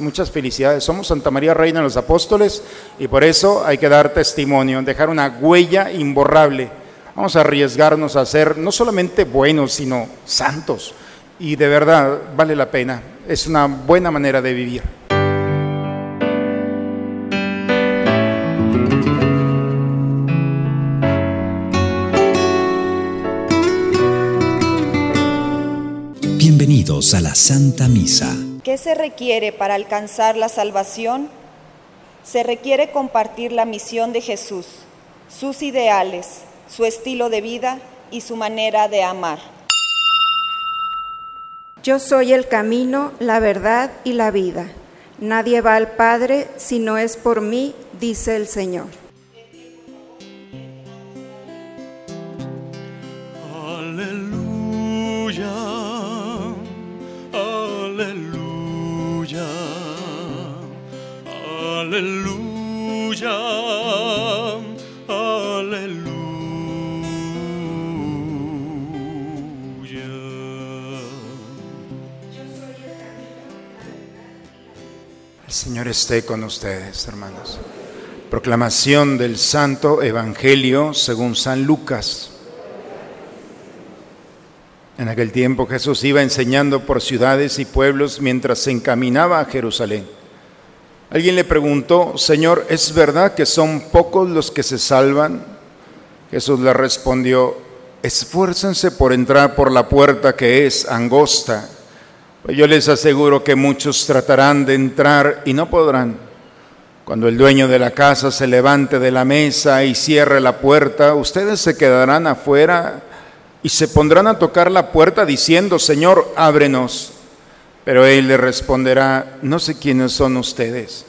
Muchas felicidades. Somos Santa María Reina de los Apóstoles y por eso hay que dar testimonio, dejar una huella imborrable. Vamos a arriesgarnos a ser no solamente buenos, sino santos. Y de verdad vale la pena. Es una buena manera de vivir. Bienvenidos a la Santa Misa. ¿Qué se requiere para alcanzar la salvación? Se requiere compartir la misión de Jesús, sus ideales, su estilo de vida y su manera de amar. Yo soy el camino, la verdad y la vida. Nadie va al Padre si no es por mí, dice el Señor. Esté con ustedes, hermanos. Proclamación del Santo Evangelio según San Lucas. En aquel tiempo Jesús iba enseñando por ciudades y pueblos mientras se encaminaba a Jerusalén. Alguien le preguntó, Señor, ¿es verdad que son pocos los que se salvan? Jesús le respondió, esfuércense por entrar por la puerta que es angosta. Pues yo les aseguro que muchos tratarán de entrar y no podrán. Cuando el dueño de la casa se levante de la mesa y cierre la puerta, ustedes se quedarán afuera y se pondrán a tocar la puerta diciendo, Señor, ábrenos. Pero él le responderá, no sé quiénes son ustedes.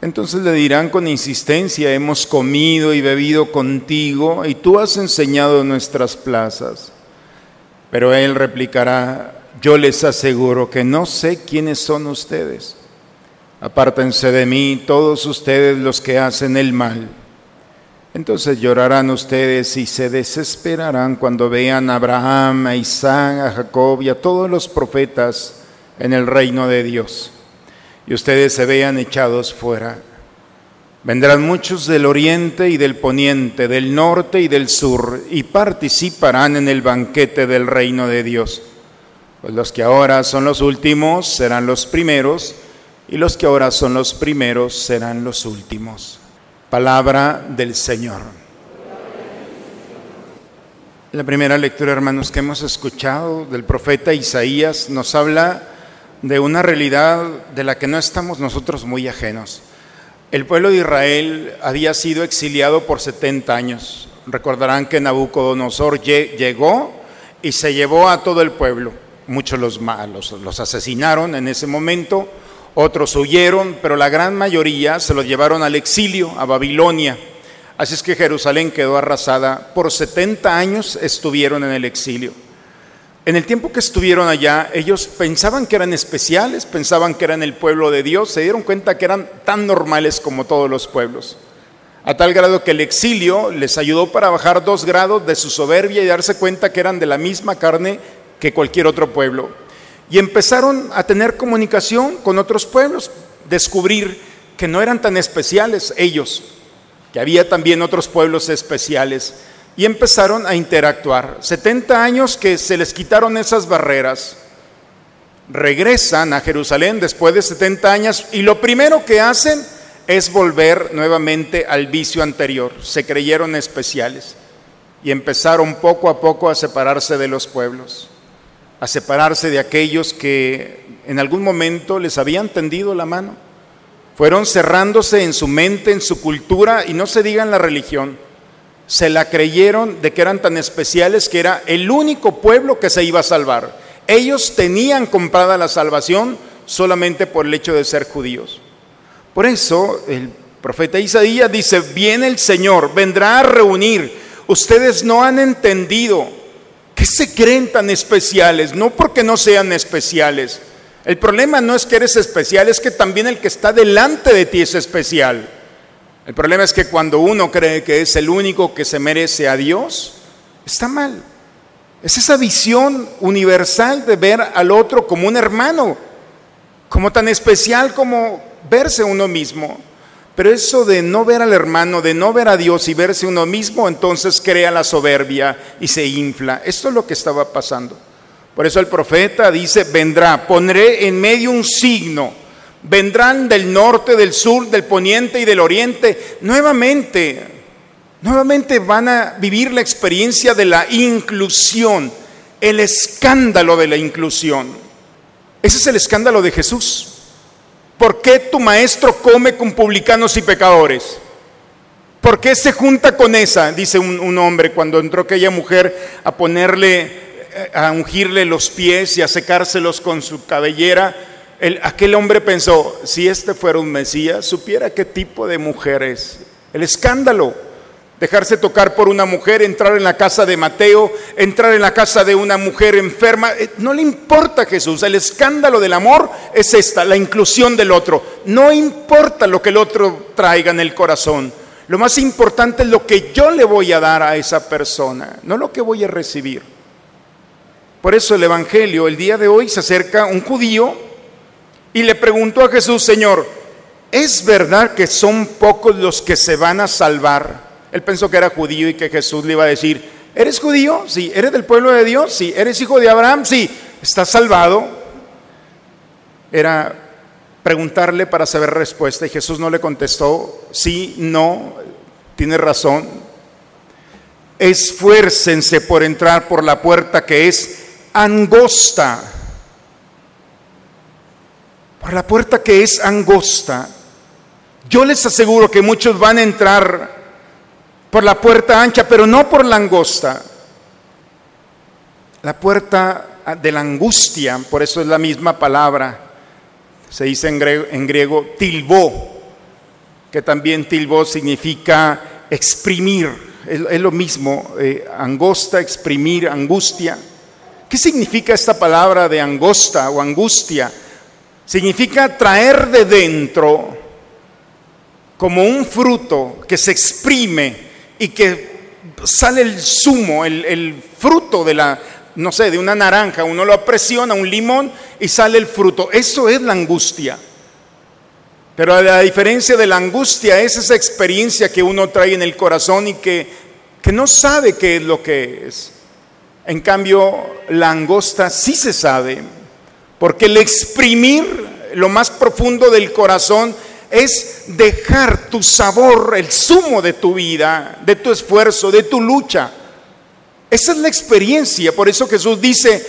Entonces le dirán con insistencia, hemos comido y bebido contigo y tú has enseñado en nuestras plazas. Pero él replicará, yo les aseguro que no sé quiénes son ustedes. Apártense de mí todos ustedes los que hacen el mal. Entonces llorarán ustedes y se desesperarán cuando vean a Abraham, a Isaac, a Jacob y a todos los profetas en el reino de Dios. Y ustedes se vean echados fuera. Vendrán muchos del oriente y del poniente, del norte y del sur, y participarán en el banquete del reino de Dios. Pues los que ahora son los últimos serán los primeros, y los que ahora son los primeros serán los últimos. Palabra del Señor. La primera lectura, hermanos, que hemos escuchado del profeta Isaías nos habla de una realidad de la que no estamos nosotros muy ajenos. El pueblo de Israel había sido exiliado por 70 años. Recordarán que Nabucodonosor llegó y se llevó a todo el pueblo. Muchos los, los, los asesinaron en ese momento, otros huyeron, pero la gran mayoría se los llevaron al exilio, a Babilonia. Así es que Jerusalén quedó arrasada. Por 70 años estuvieron en el exilio. En el tiempo que estuvieron allá, ellos pensaban que eran especiales, pensaban que eran el pueblo de Dios, se dieron cuenta que eran tan normales como todos los pueblos. A tal grado que el exilio les ayudó para bajar dos grados de su soberbia y darse cuenta que eran de la misma carne que cualquier otro pueblo. Y empezaron a tener comunicación con otros pueblos, descubrir que no eran tan especiales ellos, que había también otros pueblos especiales y empezaron a interactuar. 70 años que se les quitaron esas barreras. Regresan a Jerusalén después de 70 años y lo primero que hacen es volver nuevamente al vicio anterior. Se creyeron especiales y empezaron poco a poco a separarse de los pueblos, a separarse de aquellos que en algún momento les habían tendido la mano. Fueron cerrándose en su mente, en su cultura y no se digan la religión se la creyeron de que eran tan especiales que era el único pueblo que se iba a salvar. Ellos tenían comprada la salvación solamente por el hecho de ser judíos. Por eso el profeta Isaías dice, viene el Señor, vendrá a reunir. Ustedes no han entendido que se creen tan especiales, no porque no sean especiales. El problema no es que eres especial, es que también el que está delante de ti es especial. El problema es que cuando uno cree que es el único que se merece a Dios, está mal. Es esa visión universal de ver al otro como un hermano. como tan especial como verse uno mismo. Pero eso de no ver al hermano, de no ver a Dios y verse uno mismo, entonces crea la soberbia y se infla. Esto es lo que estaba pasando. Por eso el profeta dice, vendrá, pondré en medio un signo. Vendrán del norte, del sur, del poniente y del oriente. Nuevamente, nuevamente van a vivir la experiencia de la inclusión, el escándalo de la inclusión. Ese es el escándalo de Jesús. ¿Por qué tu maestro come con publicanos y pecadores? ¿Por qué se junta con esa? Dice un, hombre cuando entró aquella mujer a ponerle, eh, a ungirle los pies y a secárselos con su cabellera. aquel hombre pensó, si este fuera un Mesías, supiera qué tipo de mujer es. El escándalo dejarse tocar por una mujer, entrar en la casa de Mateo, entrar en la casa de una mujer enferma. Eh, no le importa Jesús, el escándalo del amor es esta, la inclusión del otro. No importa lo que el otro traiga en el corazón. Lo más importante es lo que yo le voy a dar a esa persona, no lo que voy a recibir. Por eso el Evangelio, el día de hoy, se acerca un judío y le preguntó a Jesús, Señor, ¿es verdad que son pocos los que se van a salvar? Él pensó que era judío y que Jesús le iba a decir, ¿eres judío? Sí. ¿Eres del pueblo de Dios? Sí. ¿Eres hijo de Abraham? Sí. ¿Estás salvado? Era preguntarle para saber respuesta y Jesús no le contestó, sí, no, tiene razón. Esfuércense por entrar por la puerta que es angosta. Por la puerta que es angosta. Yo les aseguro que muchos van a entrar por la puerta ancha, pero no por la angosta. La puerta de la angustia, por eso es la misma palabra, se dice en griego, en tilbó, que también tilbó significa exprimir, es, lo mismo, eh, angosta, exprimir, angustia. ¿Qué significa esta palabra de angosta o angustia? Significa traer de dentro como un fruto que se exprime y que sale el zumo, el, fruto de la, no sé, de una naranja, uno lo presiona, un limón y sale el fruto. Eso es la angustia. Pero la diferencia de la angustia es esa experiencia que uno trae en el corazón y que, que no sabe qué es lo que es. En cambio, la angosta sí se sabe, porque el exprimir lo más profundo del corazón es dejar tu sabor, el zumo de tu vida, de tu esfuerzo, de tu lucha. Esa es la experiencia. Por eso Jesús dice,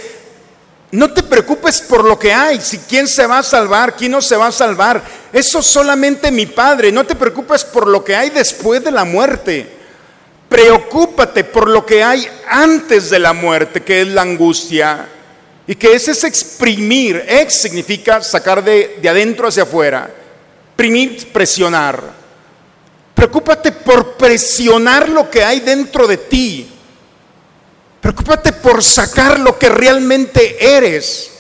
no te preocupes por lo que hay, si quién se va a salvar, quién no se va a salvar. Eso solamente mi Padre. No te preocupes por lo que hay después de la muerte. Preocúpate por lo que hay antes de la muerte, que es la angustia. Y que ese es exprimir. Ex significa sacar de, de adentro hacia afuera presionar. Preocúpate por presionar lo que hay dentro de ti. Preocúpate por sacar lo que realmente eres.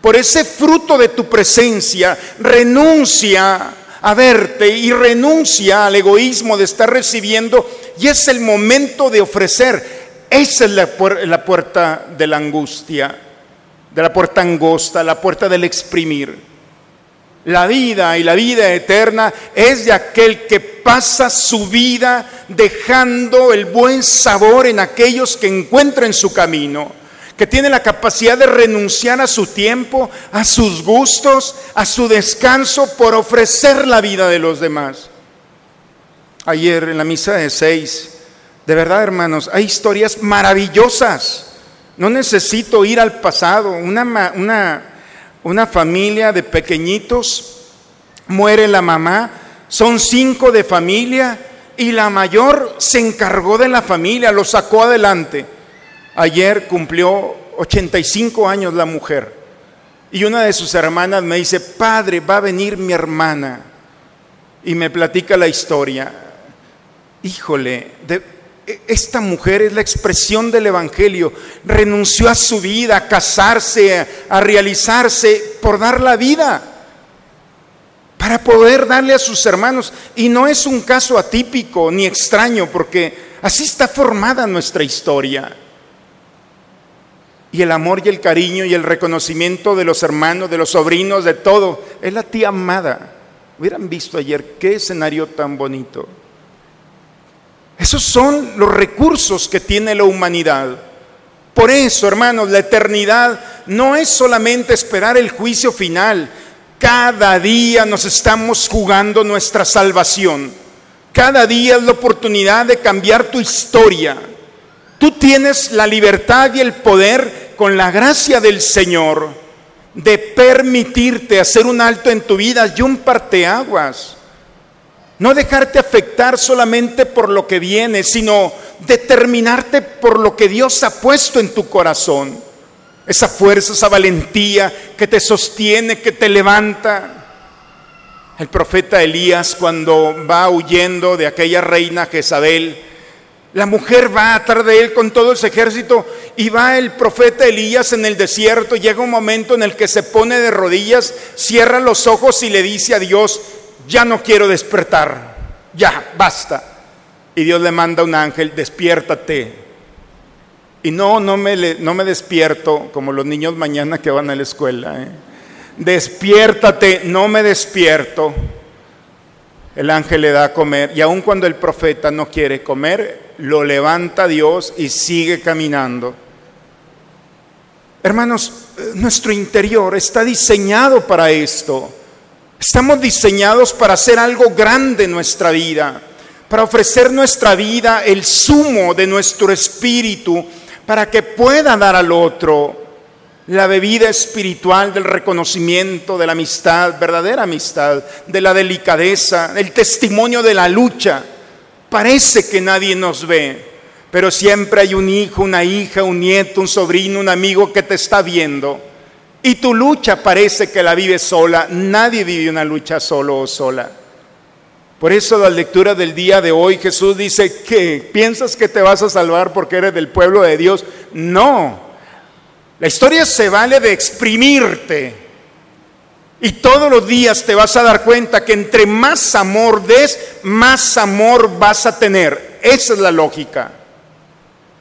Por ese fruto de tu presencia, renuncia a verte y renuncia al egoísmo de estar recibiendo y es el momento de ofrecer. Esa es la, la puerta de la angustia, de la puerta angosta, la puerta del exprimir. La vida y la vida eterna es de aquel que pasa su vida dejando el buen sabor en aquellos que encuentra en su camino, que tiene la capacidad de renunciar a su tiempo, a sus gustos, a su descanso por ofrecer la vida de los demás. Ayer en la misa de seis, de verdad hermanos, hay historias maravillosas. No necesito ir al pasado, una, una una familia de pequeñitos, muere la mamá, son cinco de familia y la mayor se encargó de la familia, lo sacó adelante. Ayer cumplió 85 años la mujer y una de sus hermanas me dice, padre, va a venir mi hermana y me platica la historia. Híjole, de, esta mujer es la expresión del Evangelio. Renunció a su vida, a casarse, a realizarse por dar la vida, para poder darle a sus hermanos. Y no es un caso atípico ni extraño, porque así está formada nuestra historia. Y el amor y el cariño y el reconocimiento de los hermanos, de los sobrinos, de todo. Es la tía amada. Hubieran visto ayer qué escenario tan bonito. Esos son los recursos que tiene la humanidad. Por eso, hermanos, la eternidad no es solamente esperar el juicio final. Cada día nos estamos jugando nuestra salvación. Cada día es la oportunidad de cambiar tu historia. Tú tienes la libertad y el poder con la gracia del Señor de permitirte hacer un alto en tu vida y un parteaguas. No dejarte afectar solamente por lo que viene, sino determinarte por lo que Dios ha puesto en tu corazón. Esa fuerza, esa valentía que te sostiene, que te levanta. El profeta Elías cuando va huyendo de aquella reina Jezabel, la mujer va atrás de él con todo ese ejército y va el profeta Elías en el desierto. Llega un momento en el que se pone de rodillas, cierra los ojos y le dice a Dios, ya no quiero despertar, ya, basta. Y Dios le manda un ángel, despiértate. Y no, no me, no me despierto como los niños mañana que van a la escuela. ¿eh? Despiértate, no me despierto. El ángel le da a comer y aun cuando el profeta no quiere comer, lo levanta Dios y sigue caminando. Hermanos, eh, nuestro interior está diseñado para esto. Estamos diseñados para hacer algo grande en nuestra vida, para ofrecer nuestra vida el sumo de nuestro espíritu, para que pueda dar al otro la bebida espiritual del reconocimiento, de la amistad, verdadera amistad, de la delicadeza, el testimonio de la lucha. Parece que nadie nos ve, pero siempre hay un hijo, una hija, un nieto, un sobrino, un amigo que te está viendo y tu lucha parece que la vives sola. Nadie vive una lucha solo o sola. Por eso la lectura del día de hoy Jesús dice que piensas que te vas a salvar porque eres del pueblo de Dios. No. La historia se vale de exprimirte. Y todos los días te vas a dar cuenta que entre más amor des, más amor vas a tener. Esa es la lógica.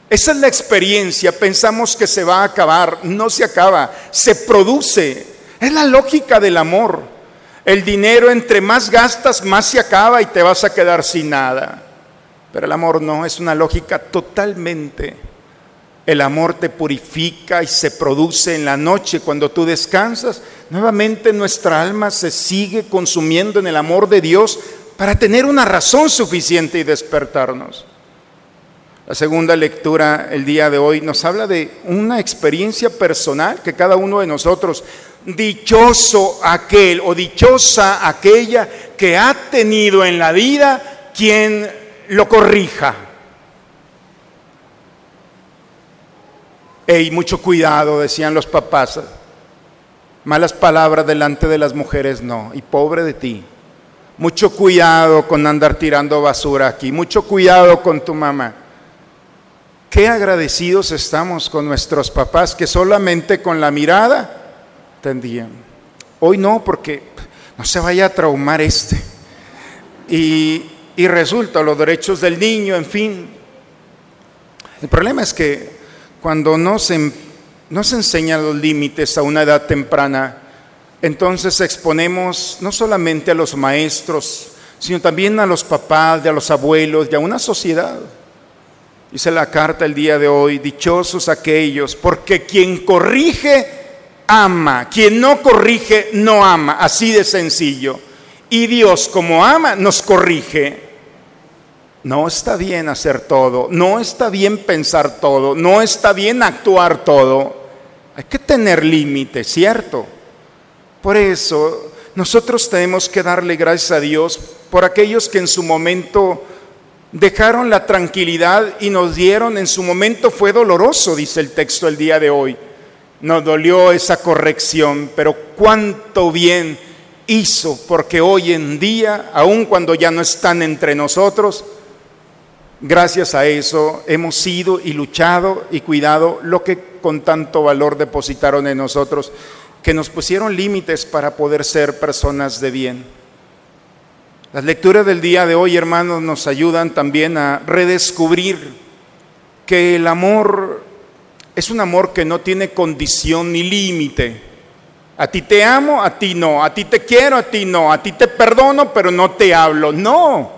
Esa es la experiencia, pensamos que se va a acabar, no se acaba, se produce. Es la lógica del amor. El dinero entre más gastas, más se acaba y te vas a quedar sin nada. Pero el amor no, es una lógica totalmente. El amor te purifica y se produce en la noche cuando tú descansas. Nuevamente nuestra alma se sigue consumiendo en el amor de Dios para tener una razón suficiente y despertarnos. La segunda lectura el día de hoy nos habla de una experiencia personal que cada uno de nosotros, dichoso aquel o dichosa aquella que ha tenido en la vida quien lo corrija. Ey, mucho cuidado, decían los papás. Malas palabras delante de las mujeres no. Y pobre de ti. Mucho cuidado con andar tirando basura aquí. Mucho cuidado con tu mamá. Qué agradecidos estamos con nuestros papás que solamente con la mirada tendían. Hoy no, porque no se vaya a traumar este. Y, resulta los derechos del niño, en fin. El problema es que cuando no se, no se enseñan los límites a una edad temprana, entonces exponemos no solamente a los maestros, sino también a los papás, a los abuelos y a una sociedad. Dice la carta el día de hoy, dichosos aquellos, porque quien corrige, ama, quien no corrige, no ama, así de sencillo. Y Dios como ama, nos corrige. No está bien hacer todo, no está bien pensar todo, no está bien actuar todo. Hay que tener límites, ¿cierto? Por eso nosotros tenemos que darle gracias a Dios por aquellos que en su momento dejaron la tranquilidad y nos dieron, en su momento fue doloroso, dice el texto el día de hoy. Nos dolió esa corrección, pero cuánto bien hizo, porque hoy en día, aun cuando ya no están entre nosotros, gracias a eso hemos sido y luchado y cuidado lo que con tanto valor depositaron en nosotros, que nos pusieron límites para poder ser personas de bien. Las lecturas del día de hoy, hermanos, nos ayudan también a redescubrir que el amor es un amor que no tiene condición ni límite. A ti te amo, a ti no. A ti te quiero, a ti no. A ti te perdono, pero no te hablo. No.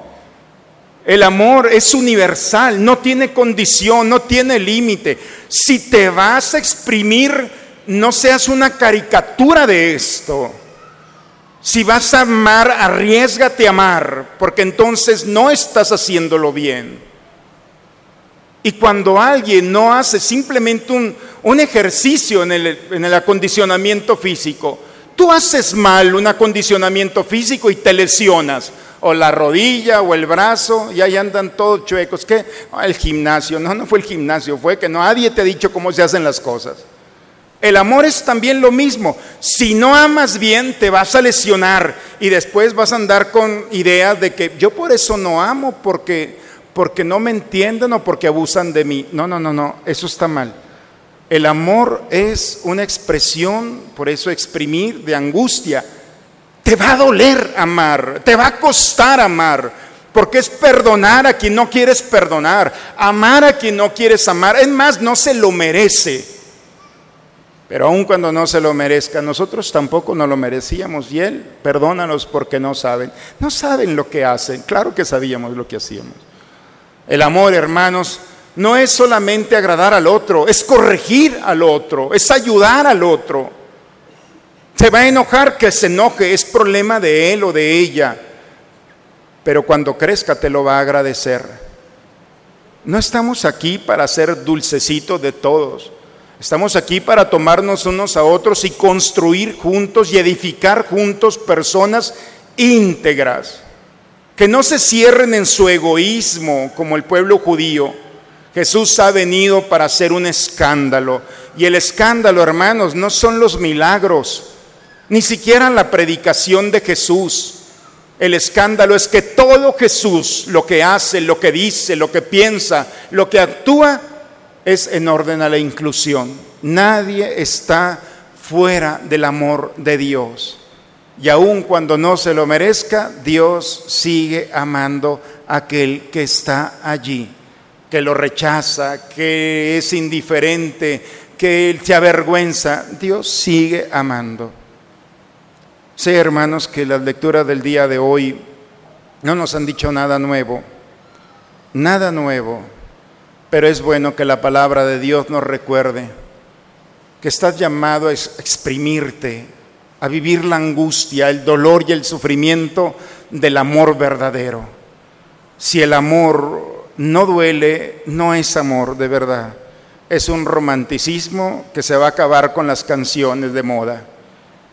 El amor es universal, no tiene condición, no tiene límite. Si te vas a exprimir, no seas una caricatura de esto. Si vas a amar, arriesgate a amar, porque entonces no estás haciéndolo bien. Y cuando alguien no hace simplemente un, un ejercicio en el, en el acondicionamiento físico, tú haces mal un acondicionamiento físico y te lesionas o la rodilla o el brazo, y ahí andan todos chuecos. ¿Qué? Ah, el gimnasio. No, no fue el gimnasio, fue que nadie te ha dicho cómo se hacen las cosas. El amor es también lo mismo. Si no amas bien, te vas a lesionar y después vas a andar con ideas de que yo por eso no amo, porque, porque no me entienden o porque abusan de mí. No, no, no, no, eso está mal. El amor es una expresión, por eso exprimir, de angustia te va a doler amar, te va a costar amar, porque es perdonar a quien no quieres perdonar, amar a quien no quieres amar. Es más, no se lo merece. Pero aun cuando no se lo merezca, nosotros tampoco no lo merecíamos. Y Él, perdónanos porque no saben. No saben lo que hacen. Claro que sabíamos lo que hacíamos. El amor, hermanos, no es solamente agradar al otro, es corregir al otro, es ayudar al otro. Se va a enojar, que se enoje, es problema de él o de ella. Pero cuando crezca te lo va a agradecer. No estamos aquí para ser dulcecitos de todos. Estamos aquí para tomarnos unos a otros y construir juntos y edificar juntos personas íntegras, que no se cierren en su egoísmo como el pueblo judío. Jesús ha venido para hacer un escándalo. Y el escándalo, hermanos, no son los milagros, ni siquiera la predicación de Jesús. El escándalo es que todo Jesús, lo que hace, lo que dice, lo que piensa, lo que actúa, es en orden a la inclusión. Nadie está fuera del amor de Dios. Y aun cuando no se lo merezca, Dios sigue amando a aquel que está allí, que lo rechaza, que es indiferente, que se avergüenza. Dios sigue amando. Sé, hermanos, que las lecturas del día de hoy no nos han dicho nada nuevo, nada nuevo, pero es bueno que la palabra de Dios nos recuerde que estás llamado a exprimirte, a vivir la angustia, el dolor y el sufrimiento del amor verdadero. Si el amor no duele, no es amor de verdad. Es un romanticismo que se va a acabar con las canciones de moda.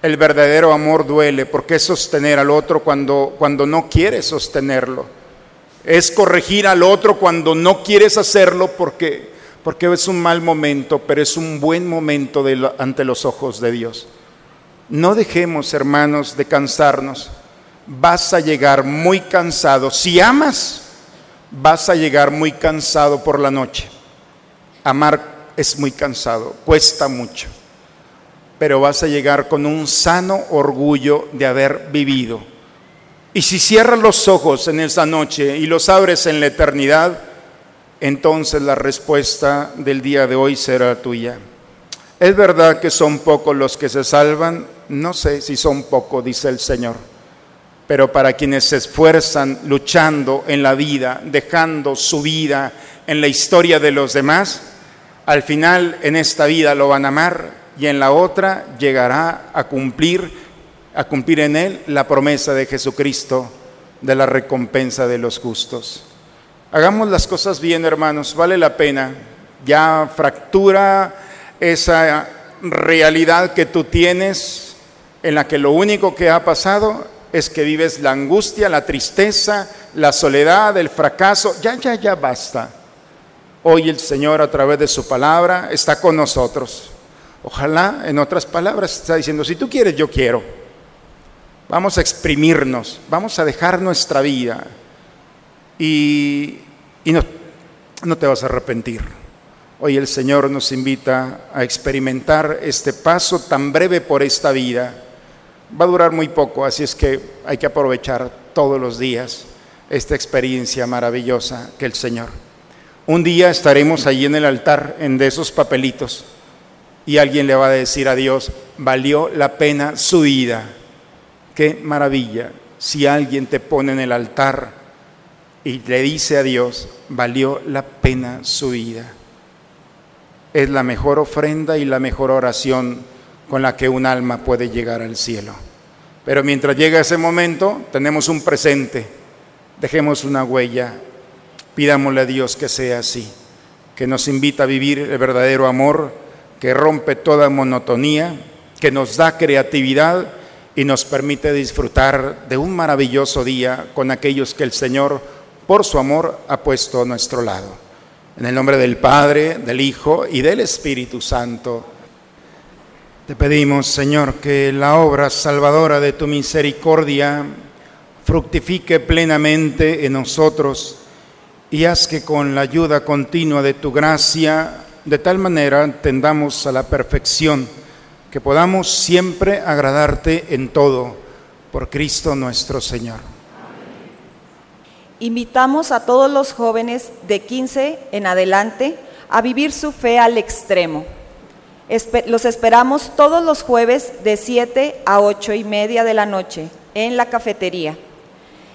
El verdadero amor duele porque es sostener al otro cuando, cuando no quieres sostenerlo. Es corregir al otro cuando no quieres hacerlo porque, porque es un mal momento, pero es un buen momento ante los ojos de Dios. No dejemos, hermanos, de cansarnos. Vas a llegar muy cansado. Si amas, vas a llegar muy cansado por la noche. Amar es muy cansado, cuesta mucho pero vas a llegar con un sano orgullo de haber vivido. Y si cierras los ojos en esa noche y los abres en la eternidad, entonces la respuesta del día de hoy será tuya. ¿Es verdad que son pocos los que se salvan? No sé si son pocos, dice el Señor. Pero para quienes se esfuerzan luchando en la vida, dejando su vida en la historia de los demás, al final en esta vida lo van a amar y en la otra llegará a cumplir, a cumplir en él la promesa de Jesucristo de la recompensa de los justos. Hagamos las cosas bien, hermanos, vale la pena. Ya fractura esa realidad que tú tienes en la que lo único que ha pasado es que vives la angustia, la tristeza, la soledad, el fracaso. Ya, ya, ya basta. Hoy el Señor a través de su palabra está con nosotros. Ojalá, en otras palabras, está diciendo, si tú quieres, yo quiero. Vamos a exprimirnos, vamos a dejar nuestra vida y, no, no te vas a arrepentir. Hoy el Señor nos invita a experimentar este paso tan breve por esta vida. Va a durar muy poco, así es que hay que aprovechar todos los días esta experiencia maravillosa que el Señor. Un día estaremos allí en el altar, en esos papelitos, y alguien le va a decir a Dios, valió la pena su vida. Qué maravilla si alguien te pone en el altar y le dice a Dios, valió la pena su vida. Es la mejor ofrenda y la mejor oración con la que un alma puede llegar al cielo. Pero mientras llega ese momento, tenemos un presente. Dejemos una huella. Pidámosle a Dios que sea así, que nos invita a vivir el verdadero amor, que rompe toda monotonía, que nos da creatividad y nos permite disfrutar de un maravilloso día con aquellos que el Señor, por su amor, ha puesto a nuestro lado. En el nombre del Padre, del Hijo y del Espíritu Santo. Te pedimos, Señor, que la obra salvadora de tu misericordia fructifique plenamente en nosotros y haz que con la ayuda continua de tu gracia, de tal manera tendamos a la perfección, que podamos siempre agradarte en todo, por Cristo nuestro Señor. Invitamos a todos los jóvenes de 15 en adelante a vivir su fe al extremo. Los esperamos todos los jueves de 7 a 8 y media de la noche en la cafetería.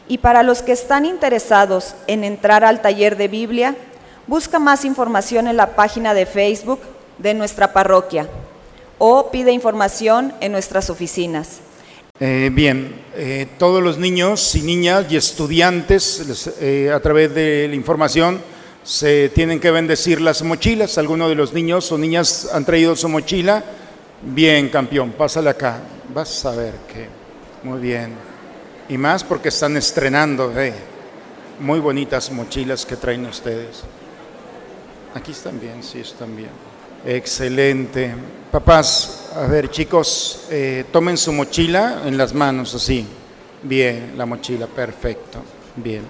Y para los que están interesados en entrar al taller de Biblia, busca más información en la página de Facebook de nuestra parroquia o pide información en nuestras oficinas. Eh, bien, eh, todos los niños y niñas y estudiantes eh, a través de la información se tienen que bendecir las mochilas. Algunos de los niños o niñas han traído su mochila. Bien, campeón, pásale acá. Vas a ver que muy bien. Y más porque están estrenando, eh, muy bonitas mochilas que traen ustedes. Aquí están bien, sí, están bien. Excelente. Papás, a ver chicos, eh, tomen su mochila en las manos así. Bien, la mochila, perfecto. Bien.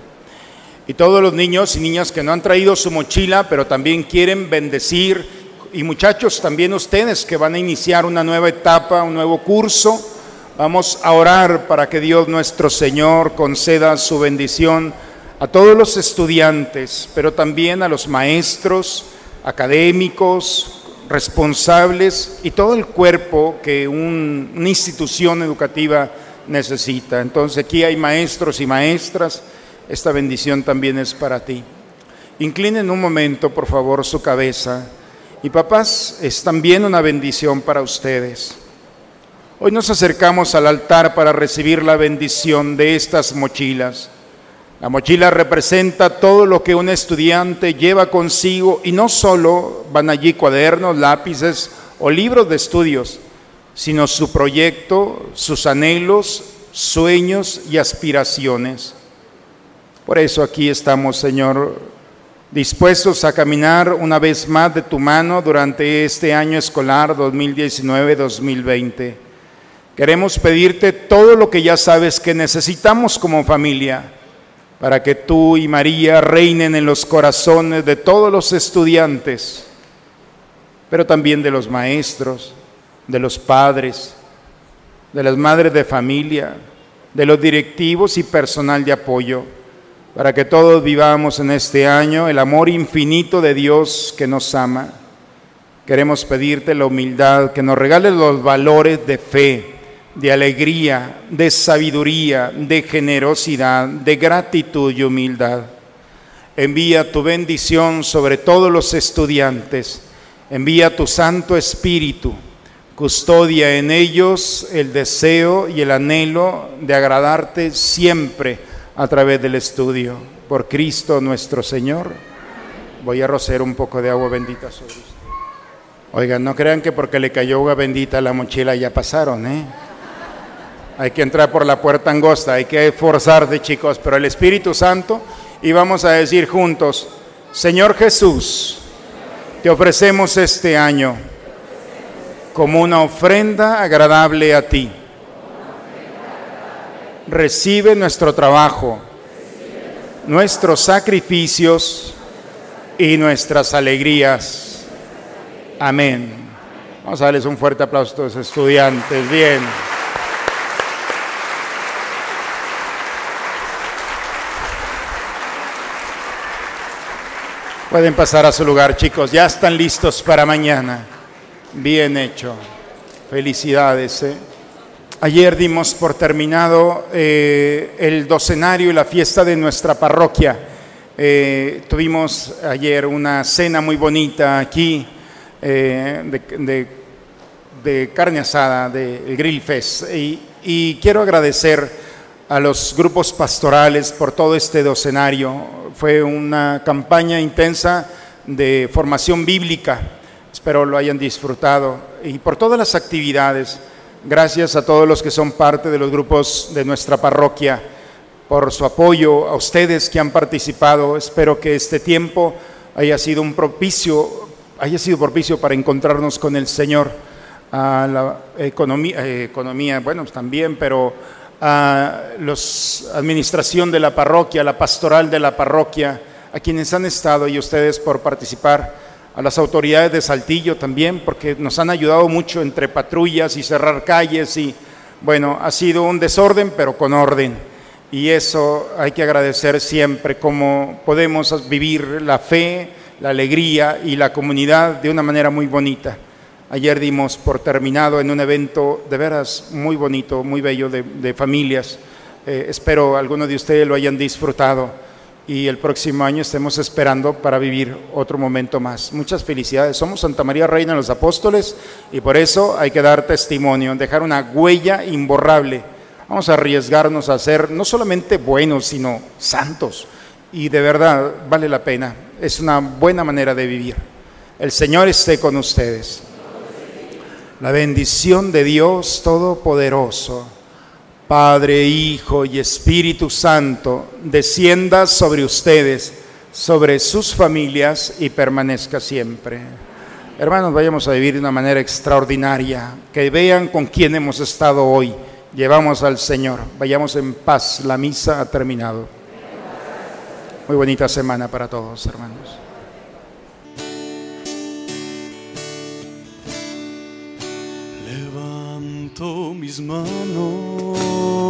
Y todos los niños y niñas que no han traído su mochila, pero también quieren bendecir, y muchachos, también ustedes que van a iniciar una nueva etapa, un nuevo curso, vamos a orar para que Dios nuestro Señor conceda su bendición a todos los estudiantes, pero también a los maestros, académicos, responsables y todo el cuerpo que un- una institución educativa necesita. Entonces aquí hay maestros y maestras, esta bendición también es para ti. Inclinen un momento, por favor, su cabeza. Y papás, es también una bendición para ustedes. Hoy nos acercamos al altar para recibir la bendición de estas mochilas. La mochila representa todo lo que un estudiante lleva consigo y no solo van allí cuadernos, lápices o libros de estudios, sino su proyecto, sus anhelos, sueños y aspiraciones. Por eso aquí estamos, Señor, dispuestos a caminar una vez más de tu mano durante este año escolar 2019-2020. Queremos pedirte todo lo que ya sabes que necesitamos como familia para que tú y María reinen en los corazones de todos los estudiantes, pero también de los maestros, de los padres, de las madres de familia, de los directivos y personal de apoyo, para que todos vivamos en este año el amor infinito de Dios que nos ama. Queremos pedirte la humildad, que nos regales los valores de fe, de alegría, de sabiduría, de generosidad, de gratitud y humildad. Envía tu bendición sobre todos los estudiantes. Envía tu Santo Espíritu. Custodia en ellos el deseo y el anhelo de agradarte siempre a través del estudio. Por Cristo nuestro Señor. Voy a rociar un poco de agua bendita sobre usted. Oigan, no crean que porque le cayó agua bendita la mochila ya pasaron, ¿eh? Hay que entrar por la puerta angosta, hay que esforzarse, chicos, pero el Espíritu Santo y vamos a decir juntos, Señor Jesús, te ofrecemos este año como una ofrenda agradable a ti. Recibe nuestro trabajo, nuestros sacrificios y nuestras alegrías. Amén. Vamos a darles un fuerte aplauso a los estudiantes. Bien. Pueden pasar a su lugar, chicos. Ya están listos para mañana. Bien hecho. Felicidades. ¿eh? Ayer dimos por terminado eh, el docenario y la fiesta de nuestra parroquia. Eh, tuvimos ayer una cena muy bonita aquí de, de- de carne asada, del Grill Fest. Y quiero agradecer a los grupos pastorales por todo este docenario. Fue una campaña intensa de formación bíblica. Espero lo hayan disfrutado. Y por todas las actividades. Gracias a todos los que son parte de los grupos de nuestra parroquia por su apoyo, a ustedes que han participado. Espero que este tiempo haya sido un propicio, haya sido propicio para encontrarnos con el Señor. A la economía, eh, economía bueno, también, pero a los administración de la parroquia, la pastoral de la parroquia, a quienes han estado y ustedes por participar, a las autoridades de Saltillo también, porque nos han ayudado mucho entre patrullas y cerrar calles y bueno, ha sido un desorden, pero con orden. Y eso hay que agradecer siempre, cómo podemos vivir la fe, la alegría y la comunidad de una manera muy bonita. Ayer dimos por terminado en un evento de veras muy bonito, muy bello de, familias. Eh, espero algunos de ustedes lo hayan disfrutado y el próximo año estemos esperando para vivir otro momento más. Muchas felicidades. Somos Santa María Reina de los Apóstoles y por eso hay que dar testimonio, dejar una huella imborrable. Vamos a arriesgarnos a ser no solamente buenos, sino santos. Y de verdad vale la pena. Es una buena manera de vivir. El Señor esté con ustedes. La bendición de Dios Todopoderoso, Padre, Hijo y Espíritu Santo, descienda sobre ustedes, sobre sus familias y permanezca siempre. Hermanos, vayamos a vivir de una manera extraordinaria, que vean con quién hemos estado hoy. Llevamos al Señor. Vayamos en paz. La misa ha terminado. Muy bonita semana para todos, hermanos. Mis manos,